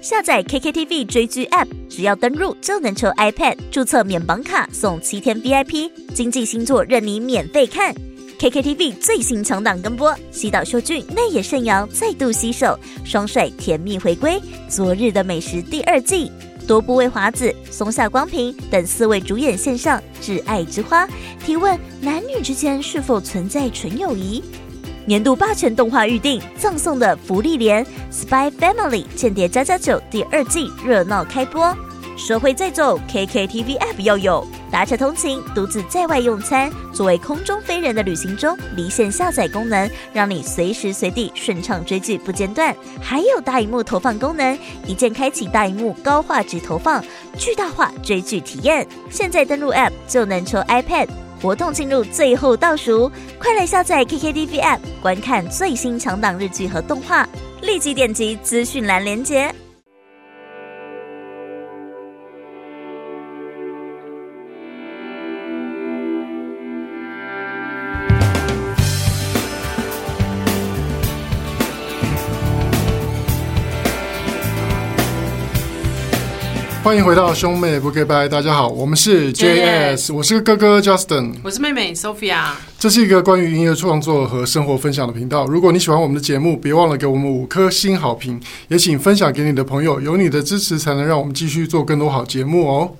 下载 KKTV 追剧 App，只要登入就能抽 iPad，注册免绑卡送七天 VIP，经济星座任你免费看。KKTV 最新强档更播，西岛秀俊内野圣阳再度携手，双帅甜蜜回归。昨日的美食第二季，多部位华子、松下光平等四位主演献上挚爱之花，提问男女之间是否存在纯友谊？年度霸权动画预定，赠送的福利连《Spy Family 间谍家家酒》第二季热闹开播。社会在走，KKTV App 要有。搭车通勤、独自在外用餐、作为空中飞人的旅行中，离线下载功能，让你随时随地顺畅追剧不间断。还有大荧幕投放功能，一键开启大荧幕高画质投放，巨大化追剧体验。现在登录 App 就能抽 iPad，活动进入最后倒数，快来下载 KKTV App，观看最新强档日剧和动画。立即点击资讯栏连接。欢迎回到兄妹不给拜，大家好，我们是 JS，我是个哥哥 Justin，我是妹妹 Sophia。这是一个关于音乐创作和生活分享的频道。如果你喜欢我们的节目，别忘了给我们五颗星好评，也请分享给你的朋友。有你的支持，才能让我们继续做更多好节目哦。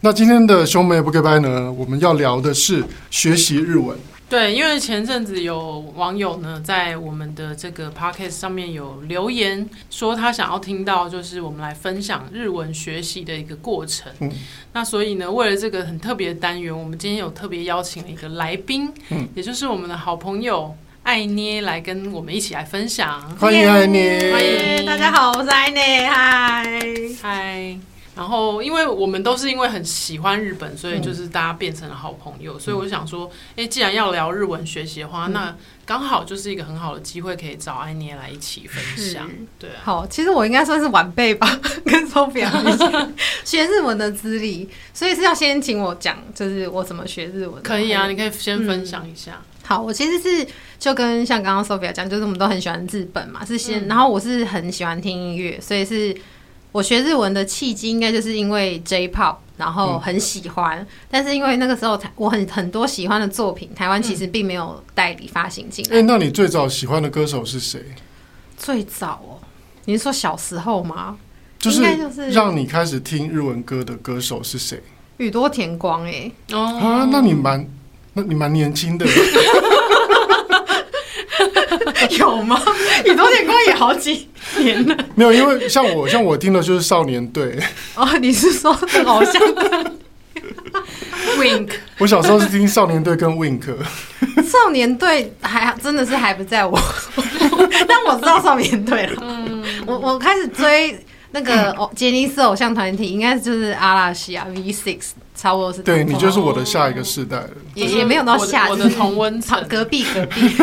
那今天的兄妹不给拜呢，我们要聊的是学习日文。对，因为前阵子有网友呢，在我们的这个 podcast 上面有留言说，他想要听到就是我们来分享日文学习的一个过程。嗯，那所以呢，为了这个很特别的单元，我们今天有特别邀请了一个来宾，嗯，也就是我们的好朋友爱捏来跟我们一起来分享。欢迎爱捏，欢迎大家好，我是爱捏，嗨嗨。然后，因为我们都是因为很喜欢日本，所以就是大家变成了好朋友。嗯、所以我想说，哎，既然要聊日文学习的话，嗯、那刚好就是一个很好的机会，可以找安妮来一起分享。对、啊，好，其实我应该算是晚辈吧，跟 Sophia 学日文的资历，所以是要先请我讲，就是我怎么学日文。可以啊，你可以先分享一下。嗯、好，我其实是就跟像刚刚 Sophia 讲，就是我们都很喜欢日本嘛，是先，嗯、然后我是很喜欢听音乐，所以是。我学日文的契机应该就是因为 J-pop，然后很喜欢，嗯、但是因为那个时候我很很多喜欢的作品，台湾其实并没有代理发行进来。哎、嗯欸，那你最早喜欢的歌手是谁？最早哦，你是说小时候吗？就是让你开始听日文歌的歌手是谁？宇多田光哎、欸，哦啊，那你蛮那你蛮年轻的。有吗？宇多田光也好几年了。没有，因为像我，像我听的就是少年队。哦，你是说偶像的 Wink？我小时候是听少年队跟 Wink。少年队还真的是还不在我，但我知道少年队了。嗯，我我开始追那个哦，杰尼斯偶像团体，应该就是阿拉西亚 V Six，差不多是。对，你就是我的下一个世代了。也也没有到下，我的同温层，隔 壁隔壁。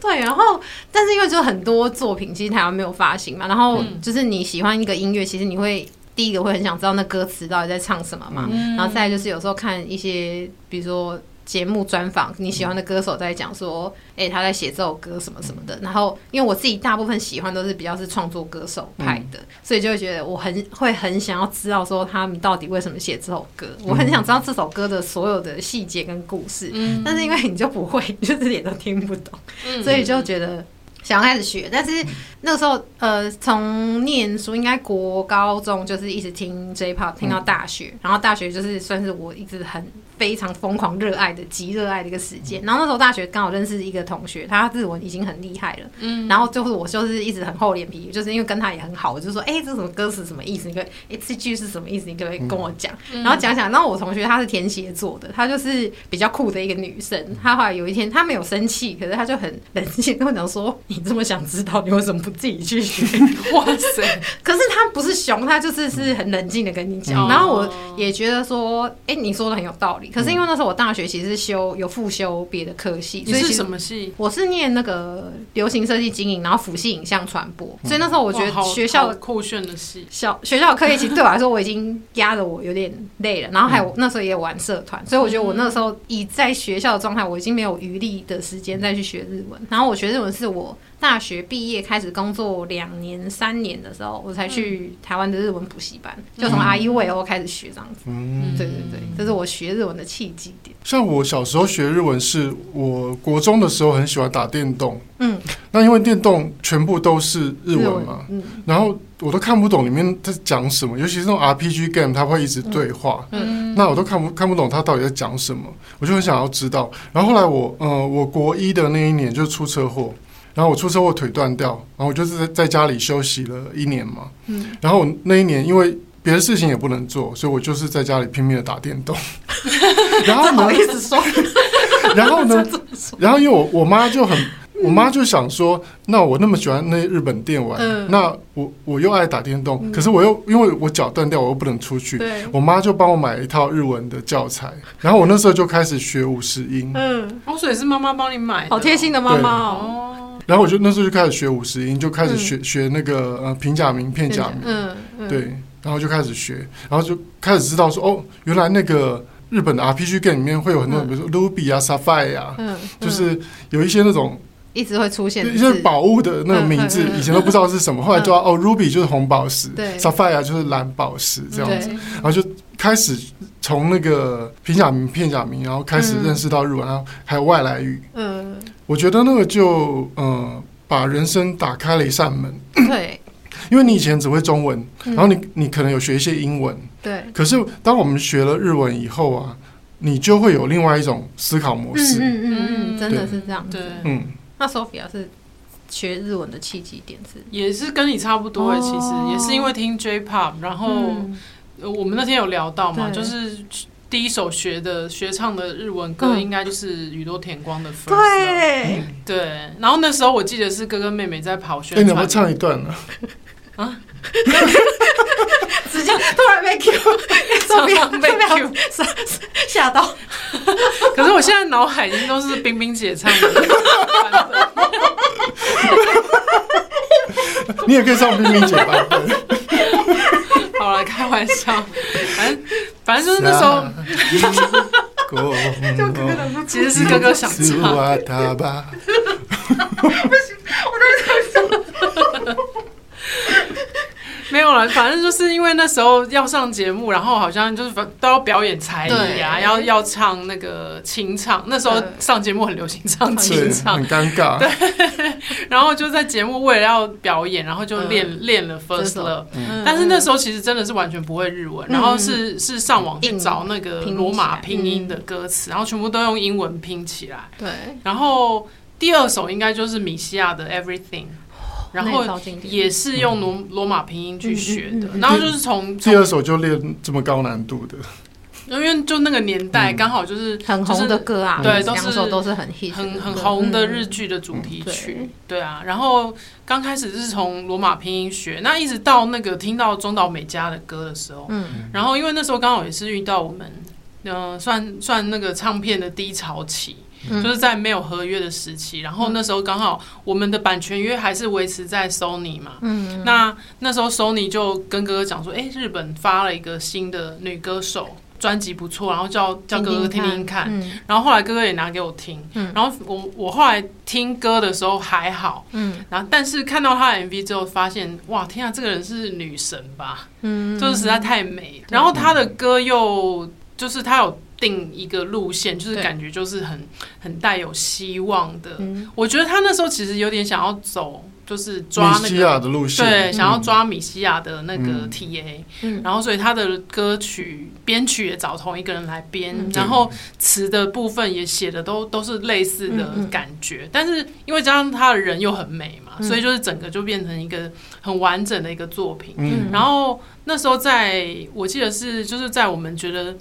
对，然后，但是因为就很多作品其实台湾没有发行嘛，然后就是你喜欢一个音乐，其实你会第一个会很想知道那歌词到底在唱什么嘛，嗯、然后再就是有时候看一些，比如说。节目专访你喜欢的歌手在讲说，哎、欸，他在写这首歌什么什么的。然后，因为我自己大部分喜欢都是比较是创作歌手派的，嗯、所以就会觉得我很会很想要知道说他们到底为什么写这首歌。我很想知道这首歌的所有的细节跟故事。嗯，但是因为你就不会，就是也都听不懂，嗯、所以就觉得想要开始学。但是那个时候，呃，从念书应该国高中就是一直听 J-Pop 听到大学，然后大学就是算是我一直很。非常疯狂热爱的极热爱的一个时间，然后那时候大学刚好认识一个同学，他日文已经很厉害了，嗯，然后就是我就是一直很厚脸皮，就是因为跟他也很好，我就说，哎、欸，这什么歌词什么意思？你可以，哎、欸，这句是什么意思？你可不可以跟我讲？嗯、然后讲讲，然后我同学她是天蝎座的，她就是比较酷的一个女生，她后来有一天她没有生气，可是她就很冷静跟我讲说，你这么想知道，你为什么不自己去学？哇塞！可是他不是熊，他就是是很冷静的跟你讲，嗯、然后我也觉得说，哎、欸，你说的很有道理。可是因为那时候我大学其实是修有复修别的科系，你是什么系？我是念那个流行设计经营，然后辅系影像传播。所以那时候我觉得学校酷炫的系，小学校的课业其实对我来说我已经压的我有点累了。然后还有那时候也有玩社团，所以我觉得我那时候以在学校的状态，我已经没有余力的时间再去学日文。然后我学日文是我大学毕业开始工作两年三年的时候，我才去台湾的日文补习班，嗯、就从尾开始学这样子。嗯，对对对，这是我学日文的契机点。像我小时候学日文，是我国中的时候很喜欢打电动。嗯，那因为电动全部都是日文嘛，文嗯，然后我都看不懂里面在讲什么，尤其是那种 RPG game，它会一直对话，嗯，那我都看不看不懂它到底在讲什么，我就很想要知道。然后后来我，呃，我国一的那一年就出车祸。然后我出车祸腿断掉，然后我就是在在家里休息了一年嘛。嗯。然后我那一年因为别的事情也不能做，所以我就是在家里拼命的打电动。然后呢？然后呢？然后因为我我妈就很，我妈就想说，那我那么喜欢那日本电玩，嗯、那我我又爱打电动，嗯、可是我又因为我脚断掉，我又不能出去。对。我妈就帮我买了一套日文的教材，然后我那时候就开始学五十音。嗯。哦，所以是妈妈帮你买的，好贴心的妈妈哦。然后我就那时候就开始学五十音，就开始学、嗯、学那个呃平假名、片假名，嗯嗯、对，然后就开始学，然后就开始知道说哦，原来那个日本的 RPG game 里面会有很多，嗯、比如说 Ruby 啊、Sapphire 啊，嗯嗯、就是有一些那种一直会出现一些宝物的那种名字，以前都不知道是什么，后来就知道、嗯、哦，Ruby 就是红宝石，，Sapphire 就是蓝宝石这样子，然后就开始从那个平假名、片假名，然后开始认识到日文，然后还有外来语，嗯。我觉得那个就呃，把人生打开了一扇门。对，因为你以前只会中文，然后你你可能有学一些英文。对。可是当我们学了日文以后啊，你就会有另外一种思考模式。嗯嗯嗯，真的是这样。对。嗯。那 Sophia 是学日文的契机点是？也是跟你差不多的，其实也是因为听 J-Pop，然后我们那天有聊到嘛，就是。第一首学的学唱的日文歌，应该就是宇多田光的《First Love》。对，对。然后那时候我记得是哥哥妹妹在跑宣传。你能不能唱一段呢？啊！直接突然被 Q，突然被 Q，吓到。可是我现在脑海已经都是冰冰姐唱的。你也可以唱冰冰姐版本。好了，开玩笑，反正。反正就是那时候，就哥哥，其实是哥哥想唱。不 行，我在想。没有了，反正就是因为那时候要上节目，然后好像就是都要表演才艺啊，要要唱那个清唱。那时候上节目很流行唱清唱，很尴尬。对，然后就在节目为了要表演，然后就练练了 First Love。但是那时候其实真的是完全不会日文，然后是是上网去找那个罗马拼音的歌词，然后全部都用英文拼起来。对，然后第二首应该就是米西亚的 Everything。然后也是用罗罗马拼音去学的，然后就是从第二首就练这么高难度的，因为就那个年代刚好就是很红的歌啊，对，两首都是很很很红的日剧的主题曲，对。啊。然后刚开始是从罗马拼音学，那一直到那个听到中岛美嘉的歌的时候，嗯，然后因为那时候刚好也是遇到我们，嗯，算算那个唱片的低潮期。就是在没有合约的时期，然后那时候刚好我们的版权约还是维持在 Sony 嘛，嗯，那那时候 Sony 就跟哥哥讲说，哎，日本发了一个新的女歌手，专辑不错，然后叫叫哥哥听听看，然后后来哥哥也拿给我听，然后我我后来听歌的时候还好，嗯，然后但是看到他的 MV 之后，发现哇，天啊，这个人是女神吧，嗯，就是实在太美，然后他的歌又就是他有。定一个路线，就是感觉就是很很带有希望的。嗯、我觉得他那时候其实有点想要走，就是抓那个米西亚的路线，对，嗯、想要抓米西亚的那个 TA。嗯、然后所以他的歌曲编曲也找同一个人来编，嗯、然后词的部分也写的都都是类似的感觉。嗯、但是因为加上他的人又很美嘛，嗯、所以就是整个就变成一个很完整的一个作品。嗯、然后那时候在我记得是就是在我们觉得。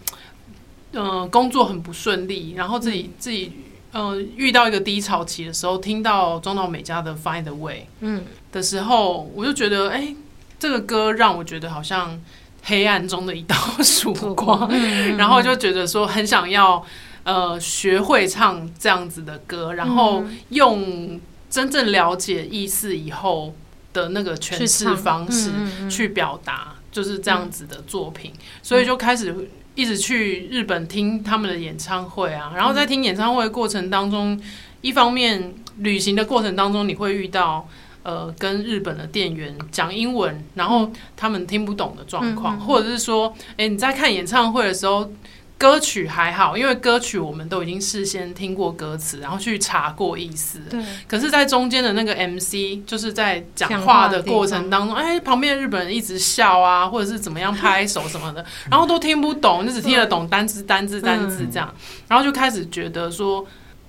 嗯、呃，工作很不顺利，然后自己、嗯、自己呃遇到一个低潮期的时候，听到中岛美嘉的《Find a Way》嗯。的时候，我就觉得哎、欸，这个歌让我觉得好像黑暗中的一道曙光，嗯、然后就觉得说很想要呃学会唱这样子的歌，然后用真正了解意思以后的那个诠释方式去表达，就是这样子的作品，嗯、所以就开始。一直去日本听他们的演唱会啊，然后在听演唱会的过程当中，一方面旅行的过程当中，你会遇到呃跟日本的店员讲英文，然后他们听不懂的状况，嗯、或者是说，哎、欸，你在看演唱会的时候。歌曲还好，因为歌曲我们都已经事先听过歌词，然后去查过意思。对。可是，在中间的那个 MC，就是在讲话的过程当中，哎，旁边日本人一直笑啊，或者是怎么样拍手什么的，然后都听不懂，就只听得懂单字、单字、单字这样，然后就开始觉得说，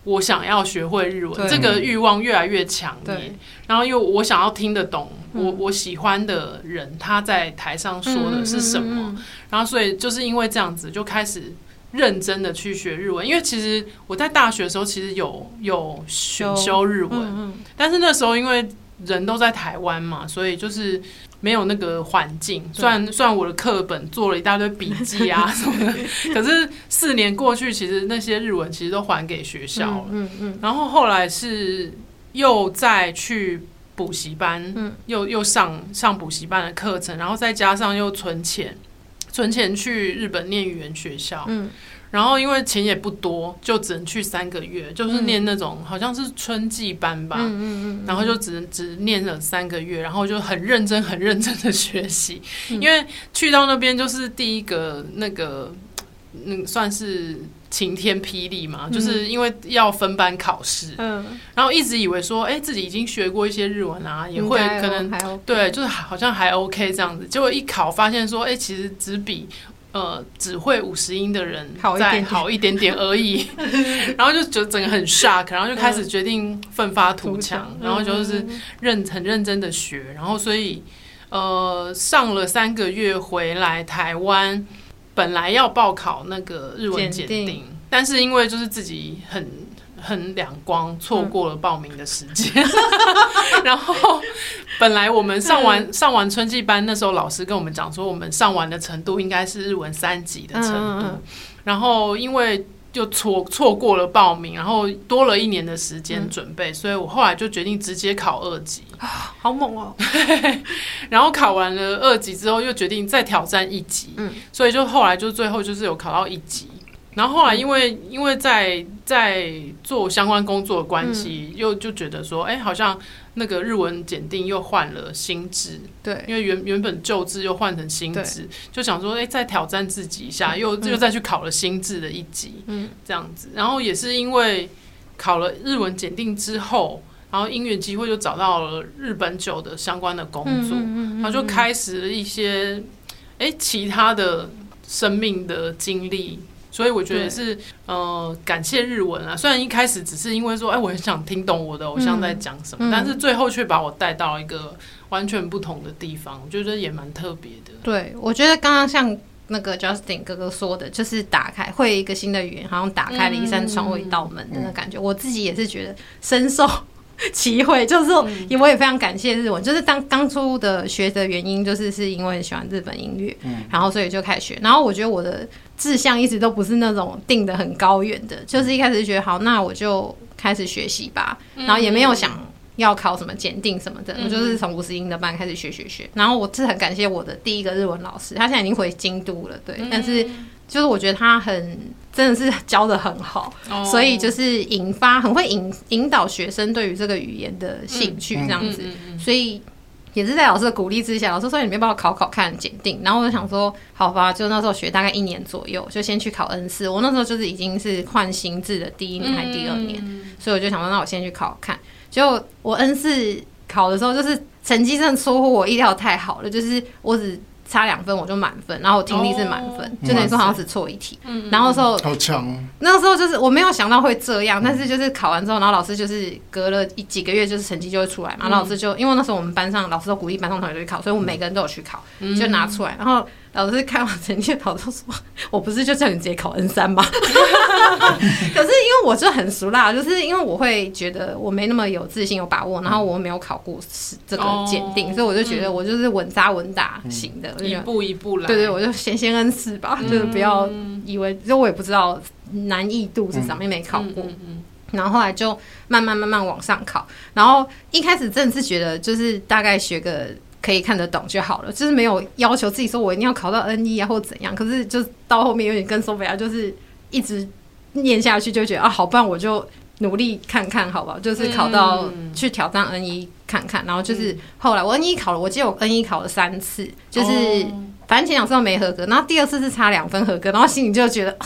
我想要学会日文，这个欲望越来越强烈。然后又我想要听得懂我我喜欢的人他在台上说的是什么，然后所以就是因为这样子就开始认真的去学日文，因为其实我在大学的时候其实有有选修日文，但是那时候因为人都在台湾嘛，所以就是没有那个环境。虽然虽然我的课本做了一大堆笔记啊 什么的，可是四年过去，其实那些日文其实都还给学校了。嗯嗯，然后后来是。又再去补习班，嗯、又又上上补习班的课程，然后再加上又存钱，存钱去日本念语言学校，嗯、然后因为钱也不多，就只能去三个月，就是念那种、嗯、好像是春季班吧，嗯嗯嗯、然后就只能只念了三个月，然后就很认真很认真的学习，嗯、因为去到那边就是第一个那个，嗯，算是。晴天霹雳嘛，就是因为要分班考试，嗯，然后一直以为说，哎、欸，自己已经学过一些日文啊，也会可能，对，就是好像还 OK 这样子。结果一考发现说，哎、欸，其实只比呃只会五十音的人再好一点点而已。然后就觉得整个很 shock，然后就开始决定奋发图强，然后就是认很认真的学，然后所以呃上了三个月回来台湾。本来要报考那个日文检定，定但是因为就是自己很很两光，错过了报名的时间。嗯、然后本来我们上完、嗯、上完春季班，那时候老师跟我们讲说，我们上完的程度应该是日文三级的程度。嗯、然后因为就错错过了报名，然后多了一年的时间准备，嗯、所以我后来就决定直接考二级啊。好猛哦！然后考完了二级之后，又决定再挑战一级。嗯，所以就后来就最后就是有考到一级。然后后来因为、嗯、因为在在做相关工作的关系，嗯、又就觉得说，哎，好像那个日文检定又换了新制。对，因为原原本旧制又换成新制，就想说，哎，再挑战自己一下，又、嗯、又再去考了新制的一级。嗯，这样子。然后也是因为考了日文检定之后。然后因缘机会就找到了日本酒的相关的工作，然后就开始了一些哎其他的生命的经历，所以我觉得是呃感谢日文啊。虽然一开始只是因为说哎我很想听懂我的偶像在讲什么，但是最后却把我带到一个完全不同的地方，我觉得也蛮特别的。对，我觉得刚刚像那个 Justin 哥哥说的，就是打开会一个新的语言，好像打开了一扇窗或一道门的那感觉。我自己也是觉得深受。机会就是说，也我也非常感谢日文。就是当当初的学的原因，就是是因为喜欢日本音乐，嗯，然后所以就开始学。然后我觉得我的志向一直都不是那种定得很高远的，就是一开始就觉得好，那我就开始学习吧。然后也没有想要考什么检定什么的，我就是从五十音的班开始学学学。然后我是很感谢我的第一个日文老师，他现在已经回京都了，对，但是。就是我觉得他很真的是教的很好，oh. 所以就是引发很会引引导学生对于这个语言的兴趣这样子，所以也是在老师的鼓励之下，老师说你没办法考考看检定，然后我就想说好吧，就那时候学大概一年左右，就先去考 N 四，我那时候就是已经是换新制的第一年还是第二年，所以我就想说那我先去考看，结果我 N 四考的时候就是成绩真的出乎我意料太好了，就是我只。差两分我就满分，然后我听力是满分，oh, 就等于说好像只错一题。嗯，然后时候好强哦，那个时候就是我没有想到会这样，嗯、但是就是考完之后，然后老师就是隔了一几个月，就是成绩就会出来嘛。嗯、然后老师就因为那时候我们班上老师都鼓励班上同学去考，所以我们每个人都有去考，嗯、就拿出来，然后。老师看完成绩，老师说：“我不是就叫你直接考 N 三吗？” 可是因为我就很熟啦，就是因为我会觉得我没那么有自信、有把握，然后我没有考过这个鉴定，所以我就觉得我就是稳扎稳打型的，一步一步来。对对，我就先先 N 四吧，就是不要以为，就我也不知道难易度是什么，没考过。然后后来就慢慢慢慢往上考，然后一开始真的是觉得就是大概学个。可以看得懂就好了，就是没有要求自己说我一定要考到 N 一啊或怎样。可是就到后面有点跟 Sophia，就是一直念下去就觉得啊，好，棒我就努力看看，好不好？就是考到去挑战 N 一看看，然后就是后来我 N 一考了，我记得我 N 一考了三次，就是反正前两次都没合格，然后第二次是差两分合格，然后心里就觉得，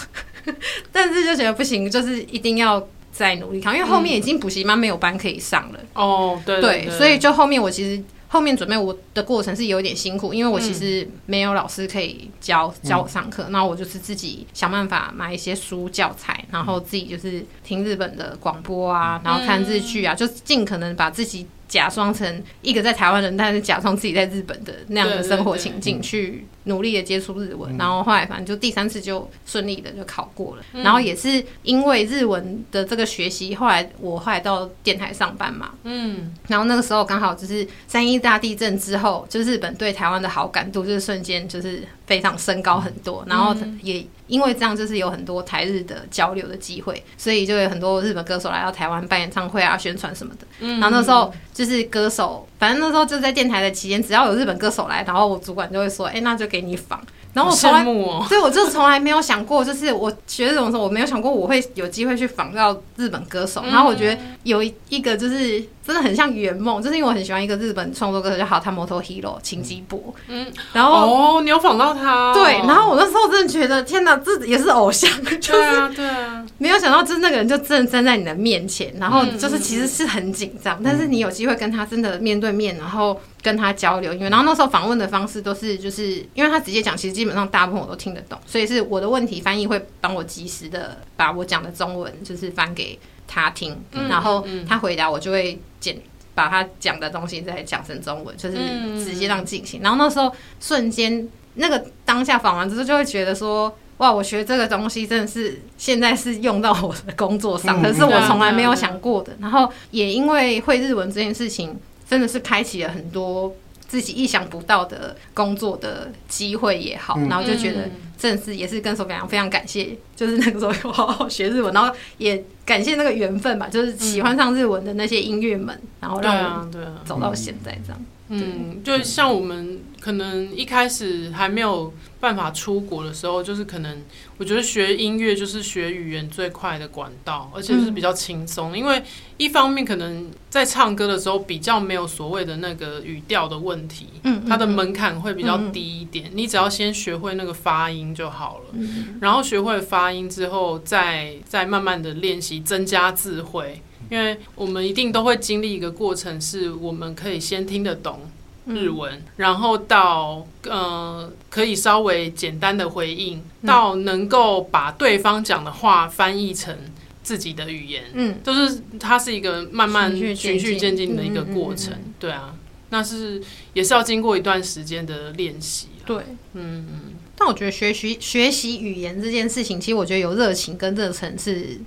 但是就觉得不行，就是一定要再努力考，因为后面已经补习班没有班可以上了。哦，对对，对，所以就后面我其实。后面准备我的过程是有点辛苦，因为我其实没有老师可以教教我上课，那、嗯、我就是自己想办法买一些书教材，然后自己就是听日本的广播啊，然后看日剧啊，就尽可能把自己。假装成一个在台湾人，但是假装自己在日本的那样的生活情境，去努力的接触日文，然后后来反正就第三次就顺利的就考过了。然后也是因为日文的这个学习，后来我后来到电台上班嘛，嗯，然后那个时候刚好就是三一大地震之后，就日本对台湾的好感度就是瞬间就是非常升高很多，然后也。因为这样就是有很多台日的交流的机会，所以就有很多日本歌手来到台湾办演唱会啊、宣传什么的。然后那时候就是歌手，反正那时候就在电台的期间，只要有日本歌手来，然后我主管就会说：“哎，那就给你访。”然后我从来，所以我就从来没有想过，就是我学这种时候，我没有想过我会有机会去访到日本歌手。然后我觉得有一个就是。真的很像圆梦，就是因为我很喜欢一个日本创作歌手叫 Hatamoto Hero 秦基博，嗯，然后哦，你有访到他、哦？对，然后我那时候真的觉得天哪，这也是偶像，就是对啊，对啊，没有想到就是那个人就真的站在你的面前，然后就是其实是很紧张，嗯、但是你有机会跟他真的面对面，然后跟他交流，因为然后那时候访问的方式都是就是因为他直接讲，其实基本上大部分我都听得懂，所以是我的问题翻译会帮我及时的把我讲的中文就是翻给他听，然后他回答我就会简。把他讲的东西再讲成中文，就是直接让进行。然后那时候瞬间，那个当下访完之后，就会觉得说：哇，我学这个东西真的是现在是用到我的工作上，可是我从来没有想过的。然后也因为会日文这件事情，真的是开启了很多。自己意想不到的工作的机会也好，然后就觉得正式也是跟手表一样，非常感谢，就是那个时候有好好学日文，然后也感谢那个缘分吧，就是喜欢上日文的那些音乐们，然后让我走到现在这样。嗯，就像我们可能一开始还没有办法出国的时候，就是可能我觉得学音乐就是学语言最快的管道，而且是比较轻松。因为一方面可能在唱歌的时候比较没有所谓的那个语调的问题，嗯，它的门槛会比较低一点。你只要先学会那个发音就好了，然后学会发音之后，再再慢慢的练习，增加智慧。因为我们一定都会经历一个过程，是我们可以先听得懂日文，嗯、然后到呃可以稍微简单的回应，嗯、到能够把对方讲的话翻译成自己的语言，嗯，就是它是一个慢慢循序渐进。的一个过程，嗯嗯嗯。嗯、对啊，那是也是要经过一段时间的练习，对，嗯嗯。但我觉得学习学习语言这件事情，其实我觉得有热情跟热忱是。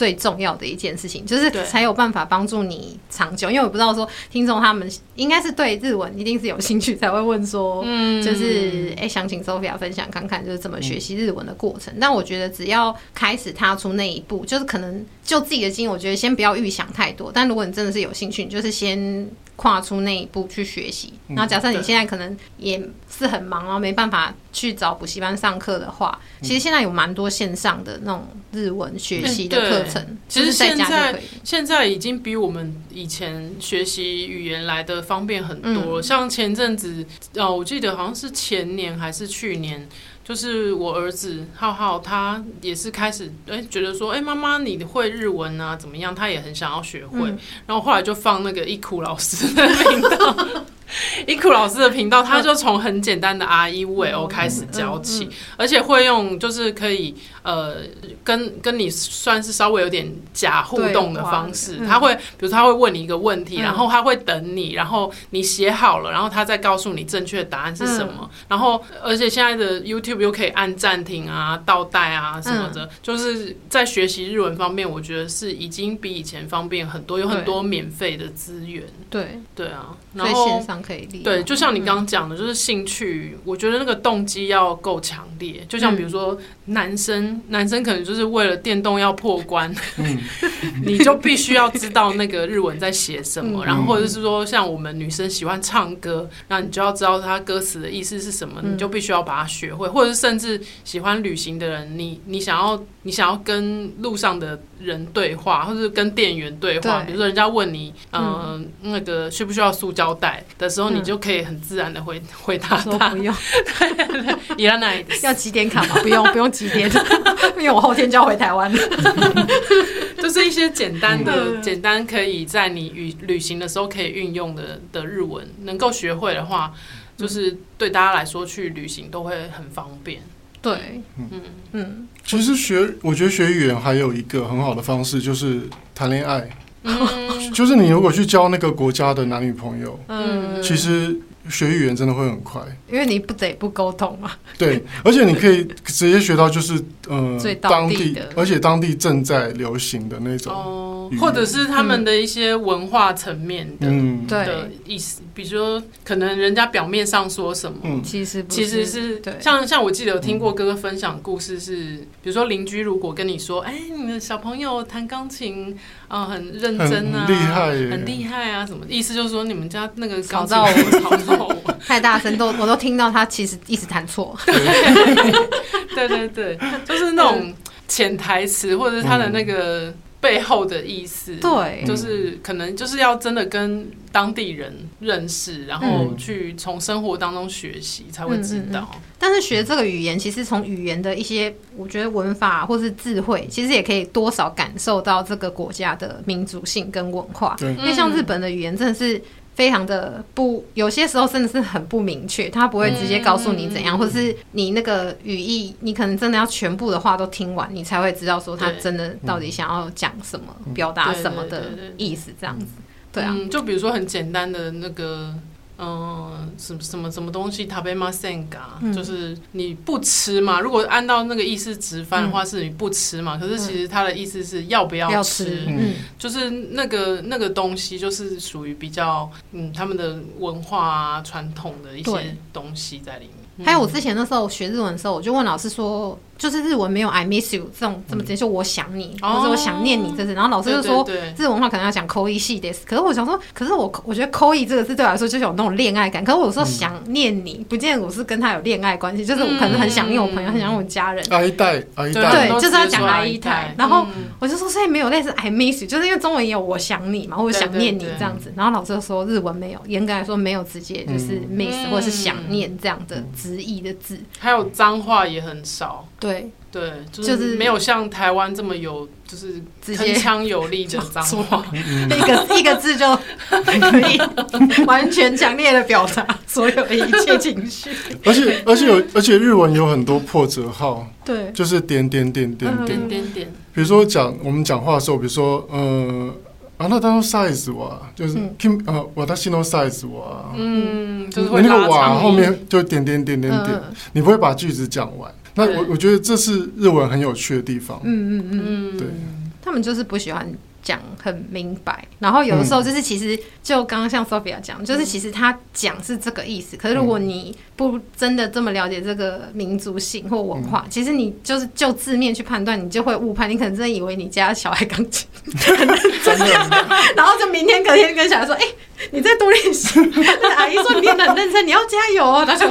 最重要的一件事情，就是才有办法帮助你长久。因为我不知道说听众他们应该是对日文一定是有兴趣，才会问说，嗯，就是哎、欸，想请 Sophia 分享看看，就是怎么学习日文的过程。但我觉得只要开始踏出那一步，就是可能就自己的经验，我觉得先不要预想太多。但如果你真的是有兴趣，你就是先。跨出那一步去学习，然后假设你现在可能也是很忙啊，没办法去找补习班上课的话，其实现在有蛮多线上的那种日文学习的课程，其实现在现在已经比我们以前学习语言来的方便很多。像前阵子，哦，我记得好像是前年还是去年。就是我儿子浩浩，他也是开始哎、欸、觉得说，哎妈妈你会日文啊怎么样？他也很想要学会，嗯、然后后来就放那个一哭老师的频道。伊库老师的频道，他就从很简单的 R E V O 开始教起，而且会用就是可以呃跟跟你算是稍微有点假互动的方式。他会比如他会问你一个问题，然后他会等你，然后你写好了，然后他再告诉你正确的答案是什么。然后而且现在的 YouTube 又可以按暂停啊、倒带啊什么的，就是在学习日文方面，我觉得是已经比以前方便很多，有很多免费的资源。对对啊，然后线上。可以对，就像你刚刚讲的，就是兴趣，我觉得那个动机要够强烈。就像比如说男生，男生可能就是为了电动要破关，你就必须要知道那个日文在写什么，然后或者是说像我们女生喜欢唱歌，那你就要知道它歌词的意思是什么，你就必须要把它学会，或者是甚至喜欢旅行的人，你你想要你想要跟路上的人对话，或者是跟店员对话，比如说人家问你，嗯，那个需不需要塑胶袋的时候，你就可以很自然的回回答他，说不用，伊拉奈要几点卡吗？不用，不用几点，因为我后天就要回台湾了。就是一些简单的、简单可以在你旅旅行的时候可以运用的的日文，能够学会的话，就是对大家来说去旅行都会很方便。对，嗯。嗯，其实学，我觉得学语言还有一个很好的方式，就是谈恋爱。嗯，就是你如果去交那个国家的男女朋友，嗯，其实。学语言真的会很快，因为你不得不沟通嘛。对，而且你可以 直接学到就是呃当地的，而且当地正在流行的那种哦，或者是他们的一些文化层面的嗯。的意思，比如说可能人家表面上说什么，嗯，其实其实是像像我记得有听过哥哥分享故事是，比如说邻居如果跟你说，哎，你的小朋友弹钢琴啊很认真啊，厉害，很厉害啊，什么意思？就是说你们家那个搞到我，吵到。太大声，都我都听到他其实一直弹错。对对对，就是那种潜台词，或者是他的那个背后的意思。对，就是可能就是要真的跟当地人认识，然后去从生活当中学习，才会知道。嗯嗯嗯。但是学这个语言，其实从语言的一些，我觉得文法或是智慧，其实也可以多少感受到这个国家的民族性跟文化。对，因为像日本的语言真的是。非常的不，有些时候真的是很不明确，他不会直接告诉你怎样，嗯、或者是你那个语义，你可能真的要全部的话都听完，你才会知道说他真的到底想要讲什么，嗯、表达什么的意思，这样子。对啊、嗯，就比如说很简单的那个。嗯，什么什么什么东西？食べませんか？就是你不吃嘛。如果按照那个意思直翻的话，是你不吃嘛。嗯、可是其实它的意思是要不要吃？要吃嗯，就是那个那个东西，就是属于比较嗯他们的文化啊、传统的一些东西在里面。嗯、还有我之前那时候学日文的时候，我就问老师说。 就是日文没有 I miss you 这种这么直接，就我想你，或者我想念你，这是。然后老师就说，日文话可能要讲扣一系列。可是我想说，可是我我觉得扣一这个字对我来说就是有那种恋爱感。可是我说想念你，不见得我是跟他有恋爱关系，就是我可能很想念我朋友，很想念我家人。爱戴爱戴，对，就是要讲爱戴。然后我就说，所以没有类似 I miss you，就是因为中文也有我想你嘛，或者想念你这样子。然后老师就说，日文没有，严格来说没有直接就是 miss 或者是想念这样的直译的字。还有脏话也很少。对。对。对，就是没有像台湾这么有，就是铿锵有力的脏话，一个一个字就可以 完全强烈的表达所有的一切情绪。而且而且有而且日文有很多破折号，对，就是点点点点点。点点。比如说讲我们讲话的时候，比如说呃，啊那当 size 哇，就是 kim 呃，我的心 size 哇，嗯，就是那个哇后面就点点点点点，你不会把句子讲完。那我我觉得这是日文很有趣的地方。嗯嗯嗯，对，他们就是不喜欢讲很明白，然后有的时候就是其实就刚刚像 Sophia 讲，就是其实他讲是这个意思，可是如果你不真的这么了解这个民族性或文化，其实你就是就字面去判断，你就会误判，你可能真的以为你家小孩钢琴很认真，然后就明天隔天跟小孩说，哎。你再多练习。那阿姨说你练得很认真，你要加油哦。他说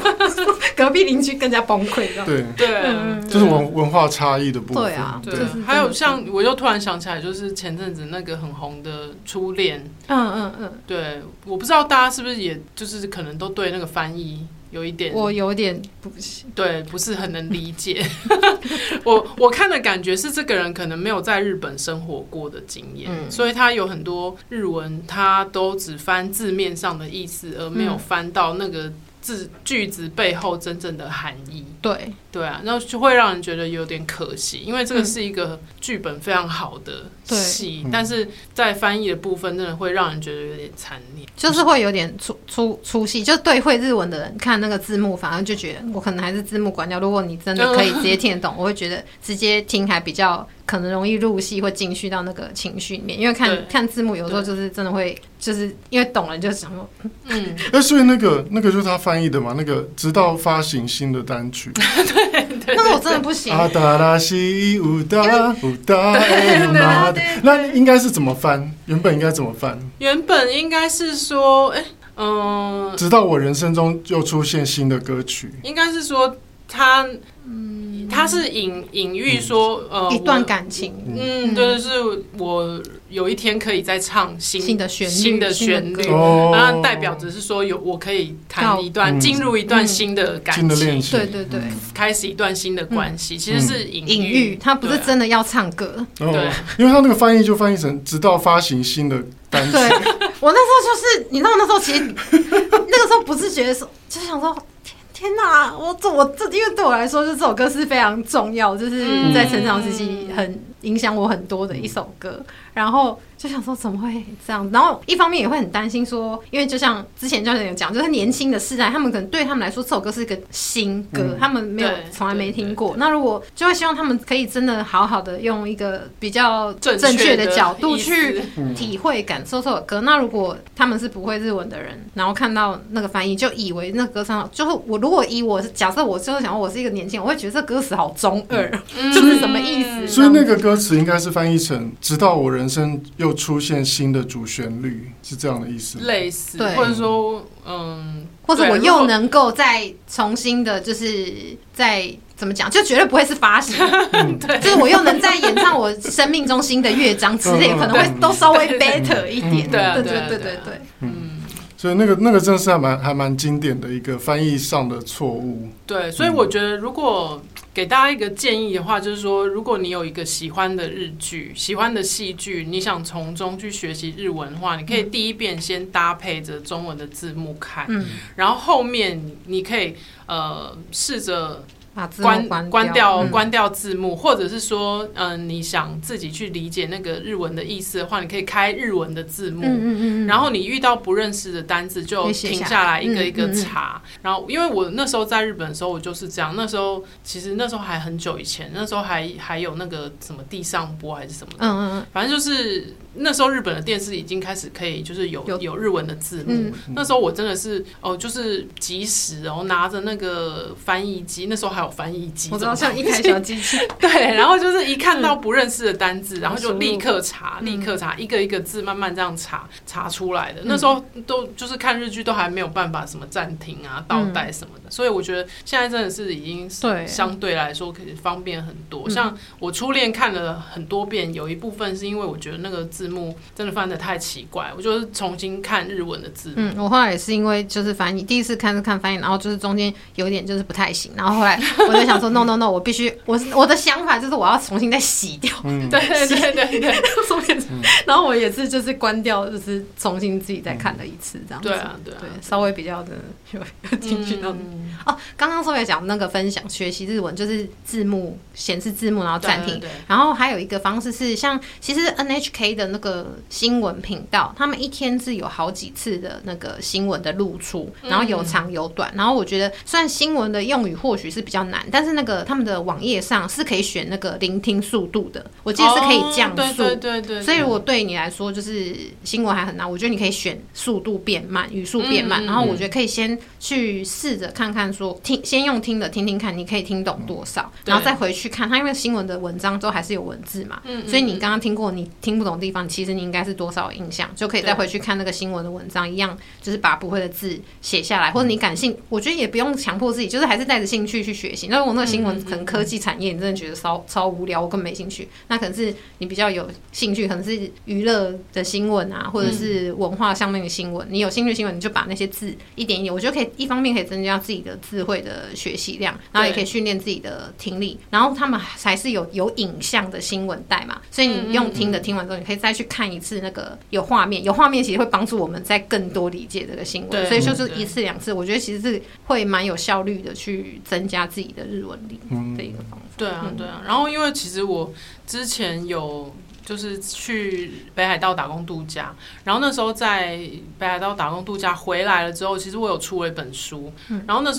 隔壁邻居更加崩溃，对对，就是文文化差异的部分。对啊，对。还有像，我又突然想起来，就是前阵子那个很红的初恋。嗯嗯嗯。对，我不知道大家是不是，也就是可能都对那个翻译。有一点，我有点不行，对，不是很能理解。我我看的感觉是，这个人可能没有在日本生活过的经验，嗯、所以他有很多日文，他都只翻字面上的意思，而没有翻到那个。字句子背后真正的含义，对对啊，然后就会让人觉得有点可惜，因为这个是一个剧本非常好的戏，嗯、但是在翻译的部分，真的会让人觉得有点残念，就是会有点粗粗粗戏。就对会日文的人看那个字幕，反而就觉得我可能还是字幕关掉。如果你真的可以直接听得懂，我会觉得直接听还比较。可能容易入戏或进去到那个情绪里面，因为看看字幕有时候就是真的会，就是因为懂了就想说，嗯，哎，所以那个那个就是他翻译的嘛，那个直到发行新的单曲，对对，那个我真的不行。阿达拉西乌达乌达 那应该是怎么翻？原本应该怎么翻？原本应该是说，哎，嗯，直到我人生中又出现新的歌曲，应该是说他。嗯，他是隐隐喻说，呃，一段感情，嗯，对，就是我有一天可以再唱新新的旋律，新的旋律，然后代表只是说有我可以谈一段进入一段新的感情，对对对，开始一段新的关系，其实是隐隐喻，他不是真的要唱歌，对，因为他那个翻译就翻译成直到发行新的单曲。我那时候就是，你知道，那时候其实那个时候不自觉的时候，就想说。天哪，我这我这，因为对我来说，就这首歌是非常重要，就是在成长时期很影响我很多的一首歌，然后。就想说怎么会这样，然后一方面也会很担心说，因为就像之前教练有讲，就是年轻的世代，他们可能对他们来说这首歌是一个新歌，嗯、他们没有从来没听过。那如果就会希望他们可以真的好好的用一个比较正确的角度去体会感受这首歌。那如果他们是不会日文的人，然后看到那个翻译，就以为那个歌唱就是我。如果以我是假设，我就是想我是一个年轻人，我会觉得这歌词好中二，嗯、就是什么意思？所以那个歌词应该是翻译成“直到我人生又”。出现新的主旋律是这样的意思，类似，对，或者说，嗯，或者我又能够再重新的，就是再怎么讲，就绝对不会是发行，对，就是我又能再演唱我生命中新的乐章之类，可能会都稍微 better 一点，对对对对对对，嗯，所以那个那个真的是还蛮还蛮经典的一个翻译上的错误，对，所以我觉得如果。给大家一个建议的话，就是说，如果你有一个喜欢的日剧、喜欢的戏剧，你想从中去学习日文的话，你可以第一遍先搭配着中文的字幕看，嗯，然后后面你可以呃试着。关关掉关掉字幕，或者是说，嗯，你想自己去理解那个日文的意思的话，你可以开日文的字幕，嗯嗯然后你遇到不认识的单字就停下来一个一个查。然后，因为我那时候在日本的时候，我就是这样。那时候其实那时候还很久以前，那时候还还有那个什么地上波还是什么的，嗯嗯嗯，反正就是。那时候日本的电视已经开始可以就是有有日文的字幕。嗯、那时候我真的是哦，就是即时然后，拿着那个翻译机，那时候还有翻译机，我知道像一台小机器。对，然后就是一看到不认识的单字，然后就立刻查，立刻查，一个一个字慢慢这样查查出来的。那时候都就是看日剧都还没有办法什么暂停啊、倒带什么的，所以我觉得现在真的是已经对相对来说可以方便很多。像我初恋看了很多遍，有一部分是因为我觉得那个字。幕真的翻的太奇怪，我就是重新看日文的字幕。嗯，我后来也是因为就是翻译，第一次看是看翻译，然后就是中间有点就是不太行，然后后来 我就想说，no no no，我必须，我我的想法就是我要重新再洗掉。嗯，对对对对对。然后我也是就是关掉，就是重新自己再看了一次这样子。对啊对啊，对，稍微比较的有有进去到。哦，刚刚说也讲那个分享学习日文，就是字幕显示字幕，然后暂停。然后还有一个方式是像其实 NHK 的那个新闻频道，他们一天是有好几次的那个新闻的露出，然后有长有短。然后我觉得虽然新闻的用语或许是比较难，但是那个他们的网页上是可以选那个聆听速度的，我记得是可以降速。对对对。所以如果对你来说就是新闻还很难，我觉得你可以选速度变慢，语速变慢。然后我觉得可以先去试着看看说听，先用听的听听看，你可以听懂多少，然后再回去看它，因为新闻的文章都还是有文字嘛。嗯所以你刚刚听过你听不懂的地方，其实你应该是多少印象，就可以再回去看那个新闻的文章，一样就是把不会的字写下来，或者你感兴，我觉得也不用强迫自己，就是还是带着兴趣去学习。那如果那个新闻可能科技产业，你真的觉得超超无聊，我根本没兴趣，那可能是你比较有兴趣，可能是娱乐的新闻啊，或者是文化上面的新闻，你有兴趣新闻，你就把那些字一点一点，我觉得可以一方面可以增加自己的智慧的学习量，然后也可以训练自己的听力。然后他们还是有有影像的新闻带嘛，所以你用听的听完之后，你可以再去看一次那个有画面，有画面其实会帮助我们再更多理解这个新闻。所以就是一次两次，我觉得其实是会蛮有效率的去增加自己的日文力的一个方法。对啊，对啊。然后因为其实我之前有。就是去北海道打工度假，然后那时候在北海道打工度假回来了之后，其实我有出了一本书，然后那时候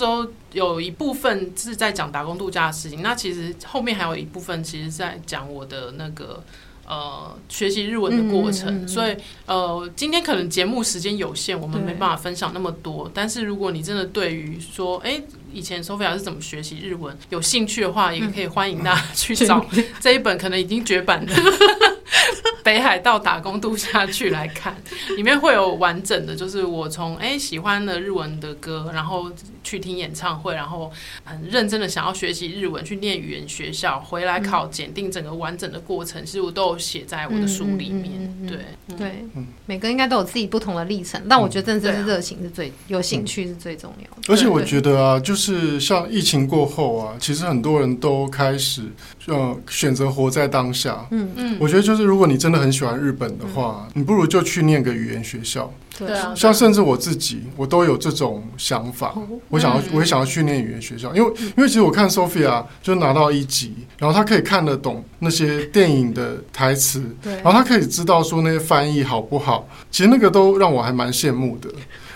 有一部分是在讲打工度假的事情，那其实后面还有一部分其实在讲我的那个。呃，学习日文的过程，嗯嗯嗯、所以呃，今天可能节目时间有限，我们没办法分享那么多。但是如果你真的对于说，哎、欸，以前 Sophia 是怎么学习日文有兴趣的话，也可以欢迎大家去找 这一本可能已经绝版的。北海道打工度假去来看，里面会有完整的，就是我从哎、欸、喜欢的日文的歌，然后去听演唱会，然后很认真的想要学习日文，去念语言学校，回来考检定，整个完整的过程，其实我都有写在我的书里面。对对，每个应该都有自己不同的历程，但我觉得真的是热情是最有兴趣是最重要的。而且我觉得啊，就是像疫情过后啊，其实很多人都开始呃选择活在当下。嗯嗯，我觉得就是如果你真的很喜欢日本的话，你不如就去念个语言学校。对啊，像甚至我自己，我都有这种想法。我想要，我也想要去念语言学校，因为因为其实我看 Sophia 就拿到一级，然后他可以看得懂那些电影的台词，对，然后他可以知道说那些翻译好不好。其实那个都让我还蛮羡慕的，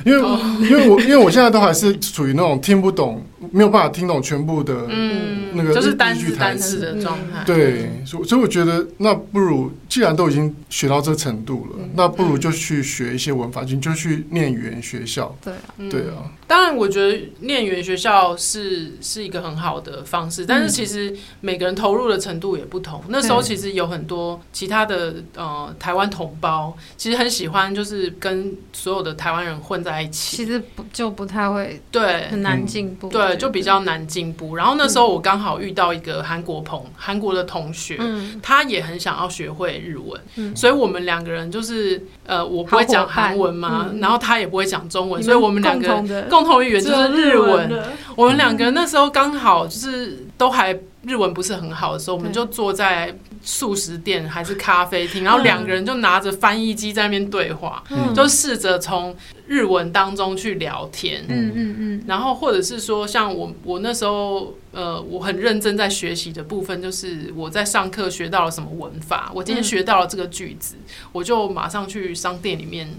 因为因为我因为我现在都还是处于那种听不懂。没有办法听懂全部的，嗯，那个就是单字单词的状态。对，所所以我觉得那不如，既然都已经学到这程度了，那不如就去学一些文法，就就去念语言学校。对啊，对啊。当然，我觉得念语言学校是是一个很好的方式，但是其实每个人投入的程度也不同。那时候其实有很多其他的呃台湾同胞，其实很喜欢就是跟所有的台湾人混在一起。其实不就不太会，对，很难进步。对。就比较难进步，然后那时候我刚好遇到一个韩国朋韩国的同学，嗯，他也很想要学会日文，嗯，所以我们两个人就是呃，我不会讲韩文嘛，然后他也不会讲中文，所以我们两个共同语言就是日文。我们两个人那时候刚好就是都还日文不是很好的时候，我们就坐在素食店还是咖啡厅，然后两个人就拿着翻译机在那边对话，就试着从。日文当中去聊天，嗯嗯嗯，然后或者是说，像我我那时候，呃，我很认真在学习的部分，就是我在上课学到了什么文法，我今天学到了这个句子，嗯、我就马上去商店里面，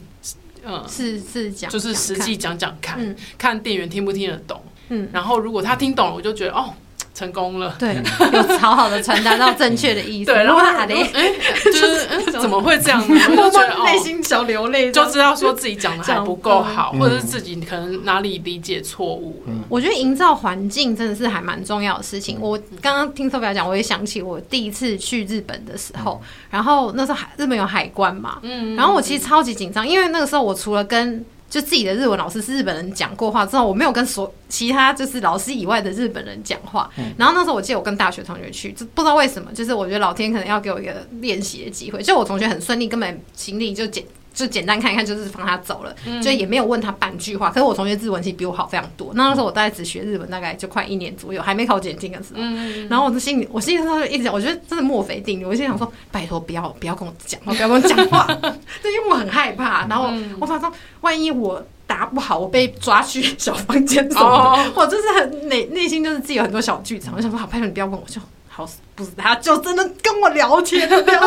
呃，是是讲，就是实际讲讲看，嗯、看店员听不听得懂，嗯，然后如果他听懂了，我就觉得哦。成功了，对，有好好的传达到正确的意思。对，然后哎，就是怎么会这样呢？我就觉得内心小流泪，就知道说自己讲的还不够好，或者是自己可能哪里理解错误。我觉得营造环境真的是还蛮重要的事情。我刚刚听 Sophia 讲，我也想起我第一次去日本的时候，然后那时候海日本有海关嘛，嗯，然后我其实超级紧张，因为那个时候我除了跟就自己的日文老师是日本人讲过话之后，我没有跟所其他就是老师以外的日本人讲话。嗯、然后那时候我记得我跟大学同学去，就不知道为什么，就是我觉得老天可能要给我一个练习的机会。就我同学很顺利，根本行李就简。就简单看一看，就是放他走了，嗯、就也没有问他半句话。可是我同学日文其实比我好非常多。那那时候我大概只学日文，大概就快一年左右，还没考检定的时候。嗯、然后我的心里，我心里头就一直讲，我觉得真的墨菲定律。我心里想说，拜托不要不要跟我讲话，不要跟我讲话，就因为我很害怕。然后我怕说，万一我答不好，我被抓去小房间什么的，哦、我就是很内内心就是自己有很多小剧场。我想说，好，拜托你不要问我就。好，不是，他就真的跟我聊天，聊，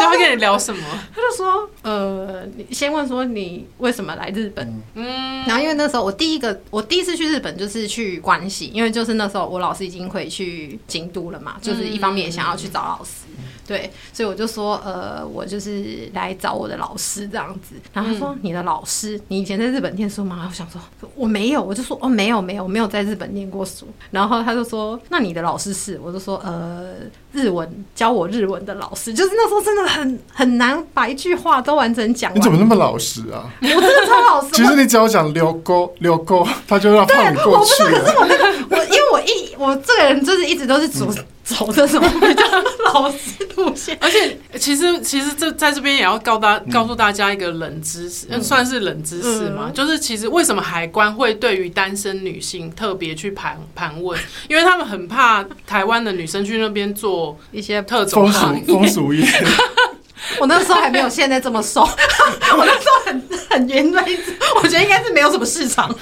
他会跟你聊什么？他就说，呃，你先问说你为什么来日本？嗯，然后因为那时候我第一个，我第一次去日本就是去关系，因为就是那时候我老师已经回去京都了嘛，就是一方面也想要去找老师。对，所以我就说，呃，我就是来找我的老师这样子。然后他说，嗯、你的老师，你以前在日本念书吗？我想说，我没有，我就说，哦，没有，没有，没有在日本念过书。然后他就说，那你的老师是？我就说，呃，日文教我日文的老师，就是那时候真的很很难把一句话都完整讲。你怎么那么老实啊？我真的超老实。其实你只要讲溜沟溜沟，他就要放你过去了。可是我那个，我因为我一我这个人就是一直都是主。嗯走这种比较老实路线，而且其实其实这在这边也要告大告诉大家一个冷知识，嗯、算是冷知识嘛，嗯、就是其实为什么海关会对于单身女性特别去盘盘问，因为他们很怕台湾的女生去那边做一些特种风俗风俗业。我那时候还没有现在这么瘦，我那时候很很圆润，我觉得应该是没有什么市场，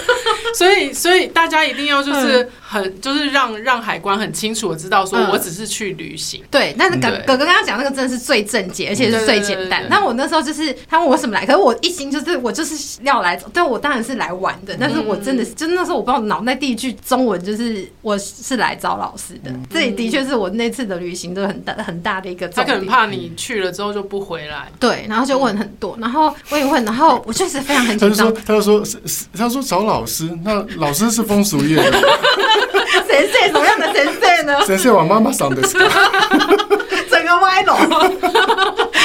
所以所以大家一定要就是。很就是让让海关很清楚的知道，说我只是去旅行。嗯、对，但是哥哥哥刚刚讲那个真的是最正解，而且是最简单。那我那时候就是他问我什么来，可是我一心就是我就是要来，对，我当然是来玩的。但是我真的是，就那时候我不知道脑袋第一句中文就是我是来找老师的。这也的确是我那次的旅行都很大很大的一个。他可能怕你去了之后就不回来。对，然后就问很多，然后我也问，然后我确实非常很紧张。他就说，他就说，他说找老师，那老师是风俗业的。谁谁什么样的先生呢？先生我妈妈上的。整个歪楼。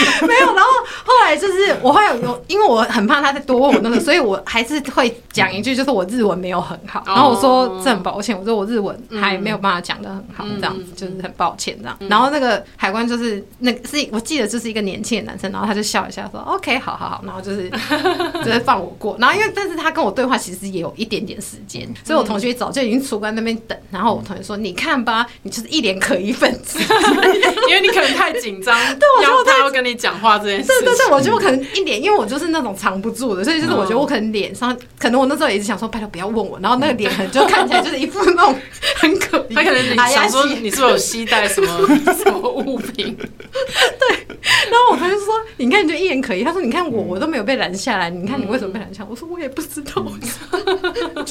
没有，然后后来就是我会有，因为我很怕他再多问我那个，所以我还是会讲一句，就是我日文没有很好。然后我说这很抱歉，我说我日文还没有办法讲的很好，这样子就是很抱歉这样。然后那个海关就是那个是我记得就是一个年轻的男生，然后他就笑一下说 OK 好好好，然后就是 就是放我过。然后因为但是他跟我对话其实也有一点点时间，所以我同学早就已经出关那边等。然后我同学说你看吧，你就是一脸可疑分子，因为你可能太紧张，对，我说他要跟你讲话这件事。对对对，我觉得我可能一脸，因为我就是那种藏不住的，所以就是我觉得我可能脸上，可能我那时候也是想说，拜托不要问我，然后那个脸可能就看起来就是一副那种很可疑。他可能你想说你是不是有携带什么 什么物品？对。然后我朋友说，你看你就一脸可疑。他说，你看我我都没有被拦下来，你看你为什么被拦下来？我说我也不知道，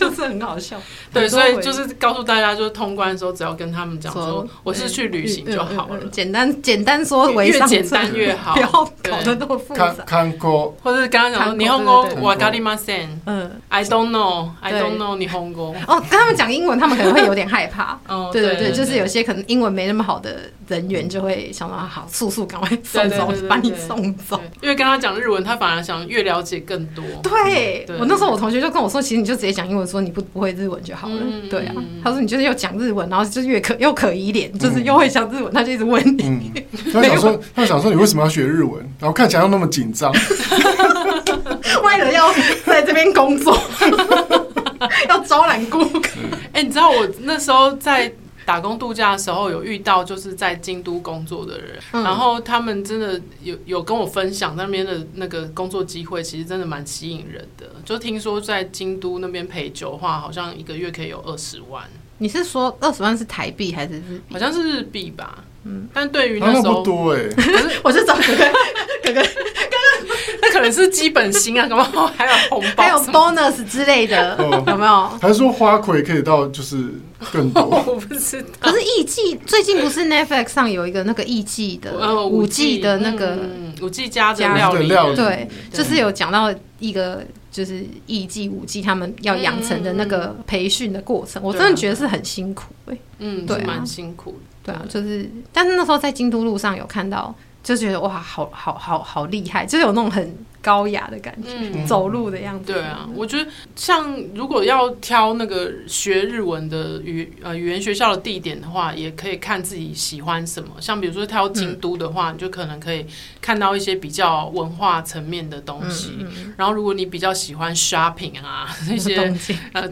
就是很好笑，对，所以就是告诉大家，就是通关的时候，只要跟他们讲说我是去旅行就好了，简单简单说，越简单越好，不要搞的那么复杂。看过，或者是刚刚讲尼洪沟，瓦卡利马森，嗯，I don't know，I don't know 你红沟。哦，跟他们讲英文，他们可能会有点害怕。哦，对对对，就是有些可能英文没那么好的人员，就会想办法好，速速赶快送走，把你送走。因为跟他讲日文，他反而想越了解更多。对我那时候，我同学就跟我说，其实你就直接讲英文。说你不不会日文就好了。对啊，他说你就是要讲日文，然后就越可又可疑一点，就是又会讲日文，他就一直问你。他想说，他想说你为什么要学日文？然后看起来又那么紧张，为了要在这边工作，要招揽顾客。哎，你知道我那时候在。打工度假的时候有遇到就是在京都工作的人，嗯、然后他们真的有有跟我分享那边的那个工作机会，其实真的蛮吸引人的。就听说在京都那边陪酒的话，好像一个月可以有二十万。你是说二十万是台币还是日币？好像是日币吧。嗯，但对于那时候、啊、那不多哎、欸，我是找哥哥哥哥。那可能是基本薪啊，可能还有红包，还有 bonus 之类的，有没有？还是说花魁可以到就是更多？我不知道。可是艺伎最近不是 Netflix 上有一个那个艺伎的五 G 的那个舞伎家的料理，对，就是有讲到一个就是艺伎舞伎他们要养成的那个培训的过程，我真的觉得是很辛苦哎，嗯，对，蛮辛苦，对啊，就是，但是那时候在京都路上有看到。就觉得哇，好好好好厉害，就是有那种很高雅的感觉，嗯、走路的样子。对啊，我觉得像如果要挑那个学日文的语呃语言学校的地点的话，也可以看自己喜欢什么。像比如说挑京都的话，嗯、你就可能可以看到一些比较文化层面的东西。嗯嗯、然后如果你比较喜欢 shopping 啊 那些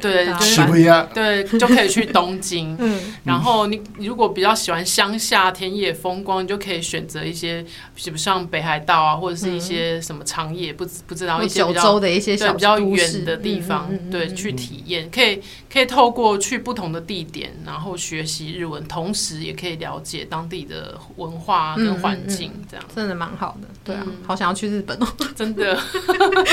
对，就是对就可以去东京。嗯，然后你如果比较喜欢乡下田野风光，你就可以选择一些。比如像北海道啊，或者是一些什么长野，不不知道一些九州的一些小比较远的地方，对，去体验，可以可以透过去不同的地点，然后学习日文，同时也可以了解当地的文化跟环境，这样真的蛮好的。对啊，好想要去日本哦，真的，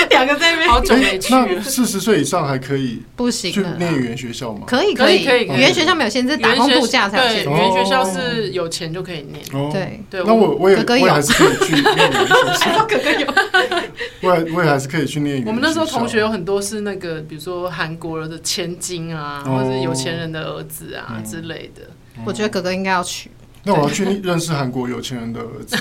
两个在那边好久没去了。四十岁以上还可以 不行去念语言学校吗？可以可以可以，语言学校没有限制，打工度假才有限制。语言学校是有钱就可以念。对对，那我我也我也还是。可以去念语言学校，我也我也还是可以去念语言学校。我们那时候同学有很多是那个，比如说韩国的千金啊，或者是有钱人的儿子啊之类的。我觉得哥哥应该要去。那我要去认识韩国有钱人的儿子，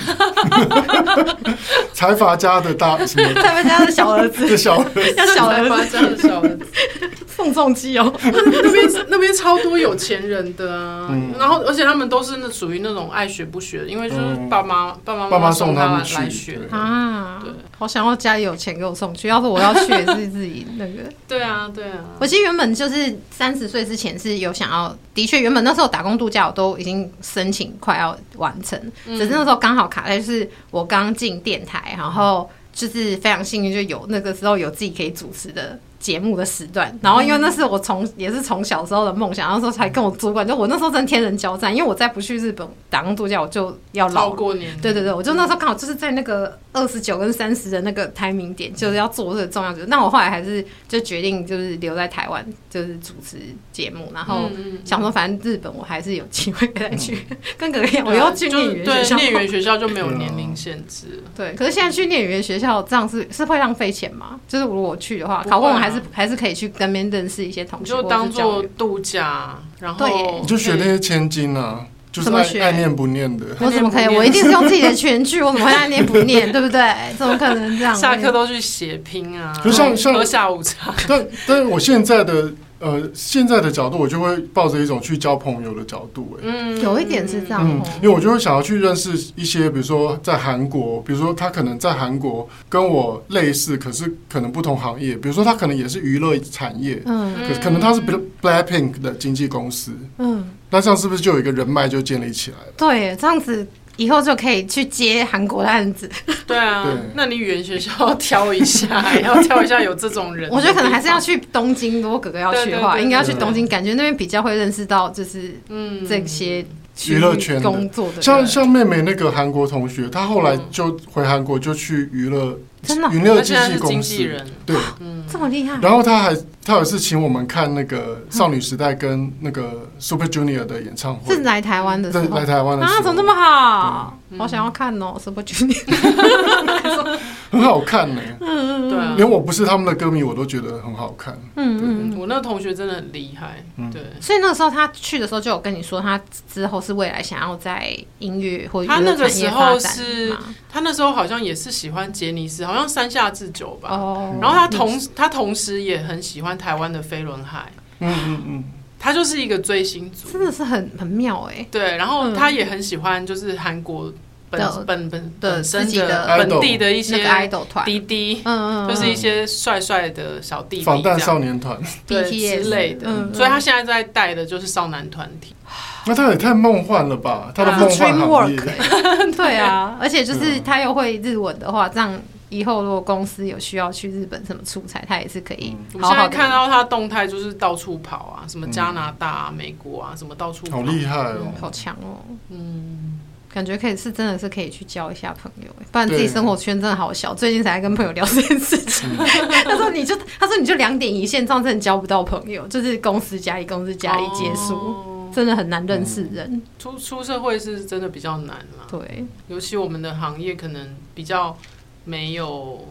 财阀家的大什么？财阀家的小儿子，小儿子，小儿子，家的小儿子。宋仲基哦，那边那边超多有钱人的啊，嗯、然后而且他们都是那属于那种爱学不学的，因为就是爸妈、嗯、爸妈妈妈送他们来学。啊，对，好想要家里有钱给我送去，要是我要去也是自己那个，对啊对啊，我其实原本就是三十岁之前是有想要，的确原本那时候打工度假我都已经申请快要完成，嗯、只是那时候刚好卡在就是我刚进电台，然后就是非常幸运就有那个时候有自己可以主持的。节目的时段，然后因为那是我从也是从小时候的梦想，然后说才跟我主管，就我那时候真天人交战，因为我再不去日本打工度假，我就要老过年。对对对，我就那时候刚好就是在那个二十九跟三十的那个 timing 点，就是要做这个重要的。那我后来还是就决定就是留在台湾，就是主持节目，然后想说反正日本我还是有机会再去。跟哥哥一样，我要去念语言学校，念语言学校就没有年龄限制。对，可是现在去念语言学校这样是是会浪费钱吗？就是如果我去的话，考过我还是还是可以去跟别人认识一些同学，就当做度假，然后你就学那些千金啊，就是爱爱念不念的。我怎么可以？我一定是用自己的全句，我怎么会爱念不念？对不对？怎么可能这样？下课都去写拼啊，就像像喝下午茶。但但是我现在的。呃，现在的角度，我就会抱着一种去交朋友的角度，哎，嗯，有一点是这样，嗯，因为我就会想要去认识一些，比如说在韩国，比如说他可能在韩国跟我类似，可是可能不同行业，比如说他可能也是娱乐产业，嗯，可可能他是 Blackpink 的经纪公司，嗯，那这样是不是就有一个人脉就建立起来了？对，这样子。以后就可以去接韩国的案子。对啊，对那你语言学校要挑一下，要挑一下有这种人。我觉得可能还是要去东京，如果哥哥要去的话，应该要去东京，感觉那边比较会认识到，就是嗯这些娱乐圈工作的。像像妹妹那个韩国同学，她后来就回韩国就去娱乐。真的，娱乐经纪公司，对，嗯，这么厉害。然后他还，他有一次请我们看那个少女时代跟那个 Super Junior 的演唱会，是来台湾的时候，来台湾的时候，啊，怎么这么好？好想要看哦，Super Junior，很好看呢。嗯嗯，对啊，连我不是他们的歌迷，我都觉得很好看。嗯嗯，我那个同学真的很厉害。对，所以那个时候他去的时候就有跟你说，他之后是未来想要在音乐或他那个时候是，他那时候好像也是喜欢杰尼斯。好像山下智久吧，oh, 然后他同、嗯、他同时也很喜欢台湾的飞轮海，嗯嗯嗯，他就是一个追星族，真的是很很妙哎。对，然后他也很喜欢就是韩国本的本本本身的本地的一些 idol 团。滴滴，嗯嗯，就是一些帅帅的小弟弟，防弹少年团。对之类的，嗯嗯，所以他现在在带的就是少男团体。那他也太梦幻了吧，他的梦幻行业，对啊，而且就是他又会日文的话，这样。以后如果公司有需要去日本什么出差，他也是可以好好。我现在看到他动态就是到处跑啊，什么加拿大啊、美国啊，什么到处跑。好厉害哦，好强哦。嗯，感觉可以是真的是可以去交一下朋友，不然自己生活圈真的好小。最近才跟朋友聊这件事情，他说你就他说你就两点一线，这样真的交不到朋友，就是公司家里公司家里结束，真的很难认识人。出出社会是真的比较难了，对，尤其我们的行业可能比较。没有，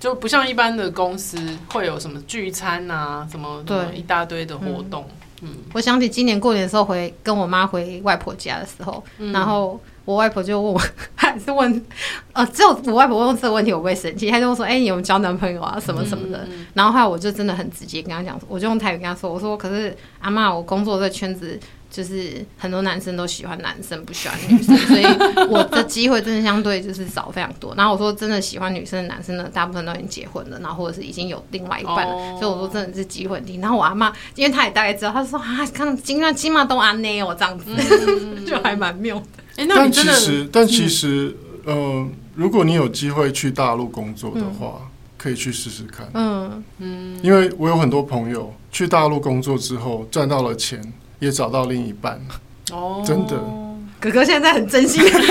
就不像一般的公司会有什么聚餐啊，什么对一大堆的活动。嗯，嗯我想起今年过年的时候回跟我妈回外婆家的时候，嗯、然后我外婆就问我，还是问，呃，只有我外婆问这个问题，我不会生气，她就说，哎、欸，你有没有交男朋友啊，什么什么的。嗯嗯、然后后来我就真的很直接跟她讲，我就用台语跟她说，我说，可是阿嬷，我工作这圈子。就是很多男生都喜欢男生，不喜欢女生，所以 我的机会真的相对就是少非常多。然后我说真的喜欢女生的男生呢，大部分都已经结婚了，然后或者是已经有另外一半了。Oh. 所以我说真的是机会低。然后我阿妈，因为她也大概知道，她说啊，看金马金马都安内哦这样子，嗯、就还蛮妙的。欸、那其实，但其实，嗯、呃，如果你有机会去大陆工作的话，嗯、可以去试试看。嗯嗯，因为我有很多朋友去大陆工作之后赚到了钱。也找到另一半哦，真的。哥哥现在很真心，他的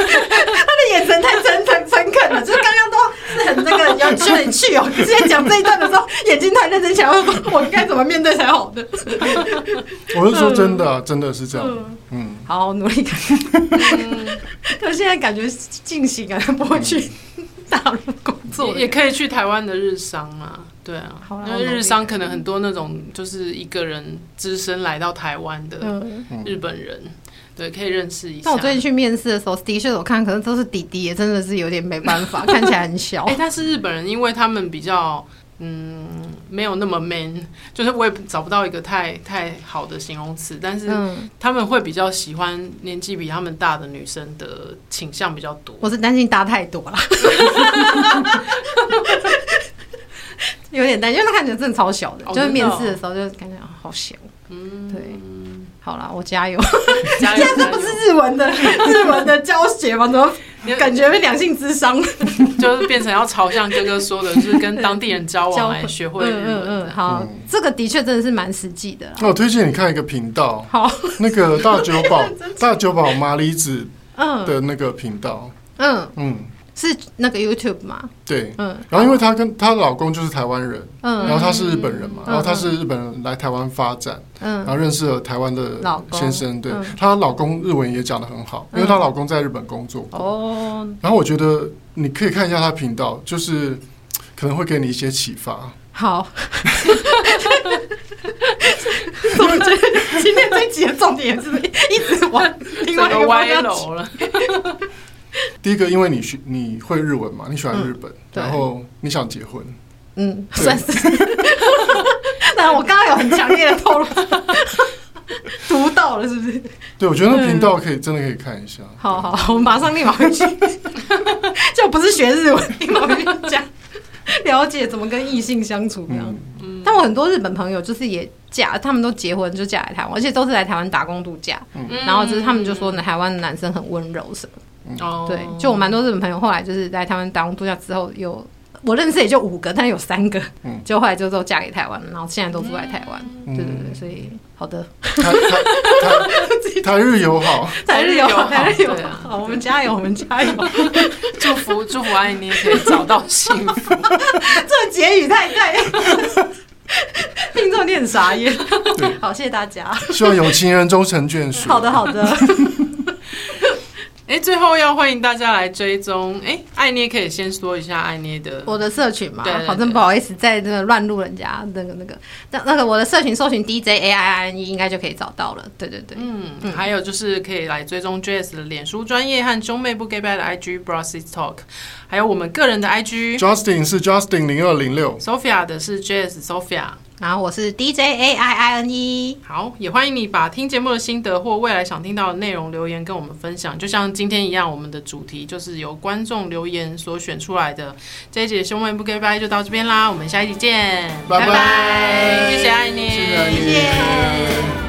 眼神太真诚诚恳了，就是刚刚都是很那个要去你去哦。之前讲这一段的时候，眼睛太认真，想要说我该怎么面对才好的。我是说真的，真的是这样。嗯，好好努力看。可是现在感觉进行啊，不会去大陆工作，也可以去台湾的日商啊。对啊，因为日商可能很多那种就是一个人只身来到台湾的日本人，嗯、对，可以认识一下。但我最近去面试的时候，的确我看可能都是弟弟，也真的是有点没办法，看起来很小。哎、欸，但是日本人，因为他们比较嗯没有那么 man，就是我也找不到一个太太好的形容词，但是他们会比较喜欢年纪比他们大的女生的倾向比较多。我是担心大太多了。有点担心，因为他看起来真的超小的，哦、就是面试的时候就感觉好小。嗯，对，好啦，我加油。加油现在这不是日文的 日文的教学吗？怎么感觉被两性咨商，就是变成要朝向哥哥说的，就是跟当地人交往来学会日文。嗯嗯，好，这个的确真的是蛮实际的。那我推荐你看一个频道，好，那个大久保大久保麻里子嗯的那个频道，嗯嗯。是那个 YouTube 吗？对，嗯，然后因为她跟她老公就是台湾人，嗯，然后她是日本人嘛，然后她是日本人来台湾发展，嗯，然后认识了台湾的先生，对，她老公日文也讲的很好，因为她老公在日本工作。过，哦，然后我觉得你可以看一下她频道，就是可能会给你一些启发。好，我觉得今天这集的重点是不是一直往另外一个歪楼了？第一个，因为你学你会日文嘛，你喜欢日本，然后你想结婚，嗯，算是。那我刚刚有很强烈的透露，读到了是不是？对，我觉得那频道可以真的可以看一下。好好，我们马上立马回去，就不是学日文，立马回去讲，了解怎么跟异性相处这样。嗯，但我很多日本朋友就是也嫁，他们都结婚就嫁来台湾，而且都是来台湾打工度假。嗯，然后就是他们就说，台湾的男生很温柔什么。哦，对，就我蛮多日本朋友，后来就是在他们打工度假之后，有我认识也就五个，但有三个，嗯，就后来就都嫁给台湾，然后现在都住在台湾，对对对，所以好的，台台台日友好，台日友好，台日友好，好，我们加油，我们加油，祝福祝福爱你也可以找到幸福，这结语太太，听众你很傻眼，好，谢谢大家，希望有情人终成眷属，好的好的。哎，最后要欢迎大家来追踪。哎，爱捏可以先说一下爱捏的我的社群嘛？对，好，真不好意思，在这个乱录人家那个那个那那个我的社群，搜寻 D J A I I N E 应该就可以找到了。对对对，嗯，还有就是可以来追踪 Jess 的脸书专业和兄妹不 Gay Bye 的 I G Brossy Talk，还有我们个人的 I G Justin 是 Justin 零二零六，Sophia 的是 Jess Sophia。然后我是 D J A I I N E，好，也欢迎你把听节目的心得或未来想听到的内容留言跟我们分享。就像今天一样，我们的主题就是由观众留言所选出来的。这一集兄妹不 Gay Bye 就到这边啦，我们下一集见，拜拜，谢谢爱你，谢谢。